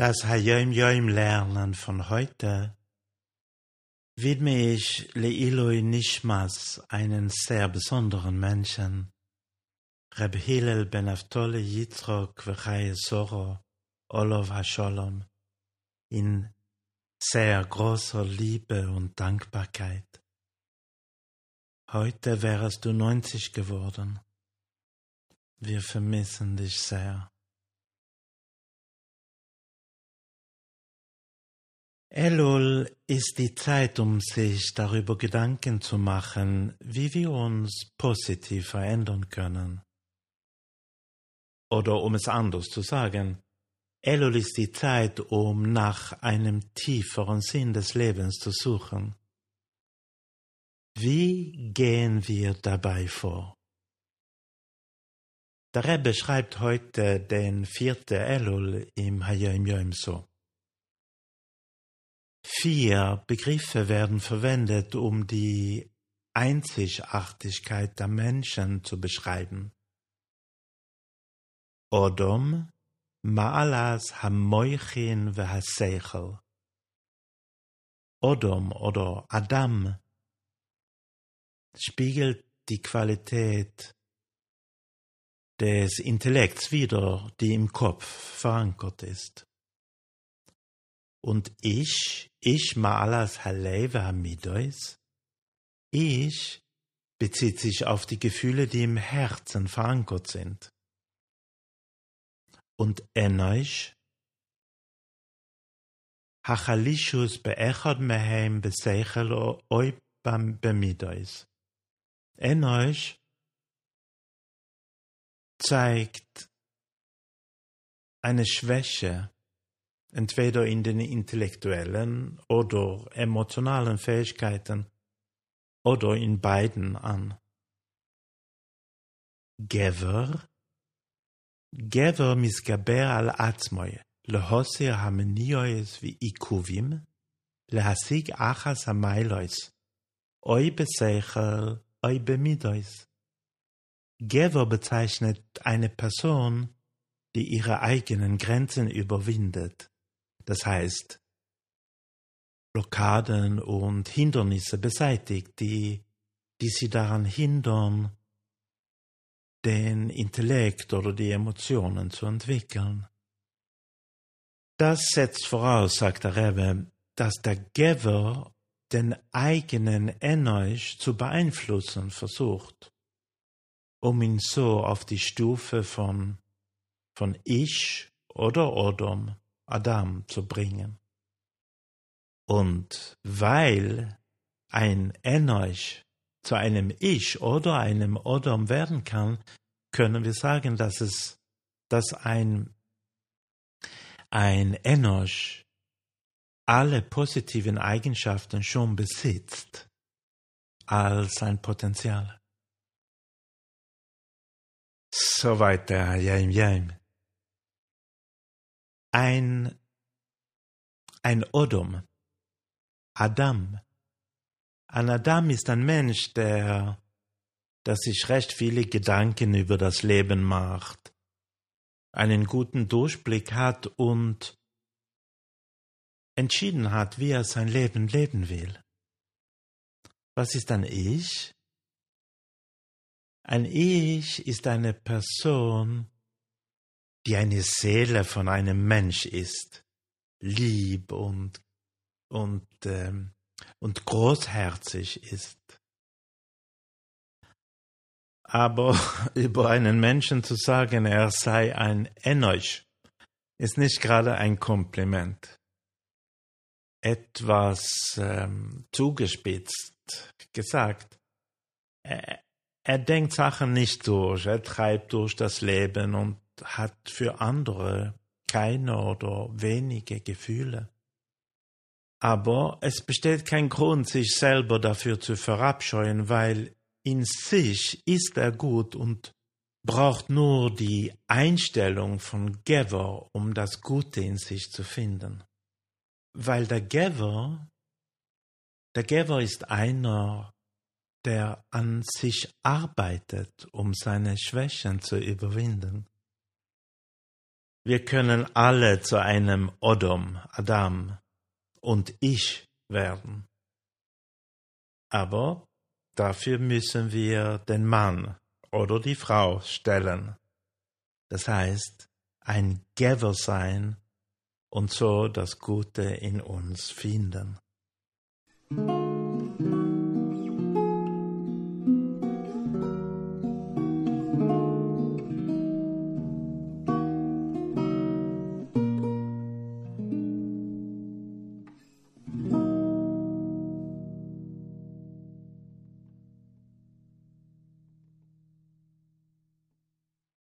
Das Hayom Yom Lernen von heute widme ich Leiloi Nishmas, einen sehr besonderen Menschen, Reb Hillel ben Aftole Yitzchok V'chaye Soro, Olov HaSholom, in sehr großer Liebe und Dankbarkeit. Heute wärest du neunzig geworden. Wir vermissen dich sehr. Elul ist die Zeit, um sich darüber Gedanken zu machen, wie wir uns positiv verändern können. Oder um es anders zu sagen, Elul ist die Zeit, um nach einem tieferen Sinn des Lebens zu suchen. Wie gehen wir dabei vor? Der Rebbe schreibt heute den vierten Elul im Hayom Yom so. Vier Begriffe werden verwendet, um die Einzigartigkeit der Menschen zu beschreiben. Odom, Maalas Hamoichin Vehaseichel. Odom oder Adam spiegelt die Qualität des Intellekts wider, die im Kopf verankert ist. Und ich, ich Maalas Haleva Hamidois, ich bezieht sich auf die Gefühle, die im Herzen verankert sind. Und Enoch, Hachalishus beechad mehem beseichel oi bemidois. Enoch zeigt eine Schwäche entweder in den intellektuellen oder emotionalen Fähigkeiten oder in beiden an. Gever Gever misgaber al עצמוי, להוסר המניועס ועיכובים, להשיג אחס המיילוס, oi בשכל, oi bemidois. Gever bezeichnet eine Person, die ihre eigenen Grenzen überwindet das heißt Blockaden und Hindernisse beseitigt, die, die sie daran hindern, den Intellekt oder die Emotionen zu entwickeln. Das setzt voraus, sagt der Rebbe, dass der Gever den eigenen Enoch zu beeinflussen versucht, um ihn so auf die Stufe von, von Ich oder Odom Adam zu bringen. Und weil ein Enoch zu einem Ich oder einem Odom werden kann, können wir sagen, dass es, dass ein, ein Enoch alle positiven Eigenschaften schon besitzt als ein Potenzial. Soweit der Jaim Jaim ein, ein Odom, Adam. Ein Adam ist ein Mensch, der, der sich recht viele Gedanken über das Leben macht, einen guten Durchblick hat und entschieden hat, wie er sein Leben leben will. Was ist ein Ich? Ein Ich ist eine Person, die eine Seele von einem Mensch ist, lieb und, und, ähm, und großherzig ist. Aber über einen Menschen zu sagen, er sei ein Enoch, ist nicht gerade ein Kompliment. Etwas ähm, zugespitzt gesagt. Er, er denkt Sachen nicht durch, er treibt durch das Leben und hat für andere keine oder wenige Gefühle. Aber es besteht kein Grund, sich selber dafür zu verabscheuen, weil in sich ist er gut und braucht nur die Einstellung von Gever, um das Gute in sich zu finden. Weil der Gever, der Gever ist einer, der an sich arbeitet, um seine Schwächen zu überwinden. Wir können alle zu einem Odom, Adam und Ich werden. Aber dafür müssen wir den Mann oder die Frau stellen. Das heißt, ein Geber sein und so das Gute in uns finden.